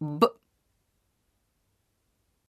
B-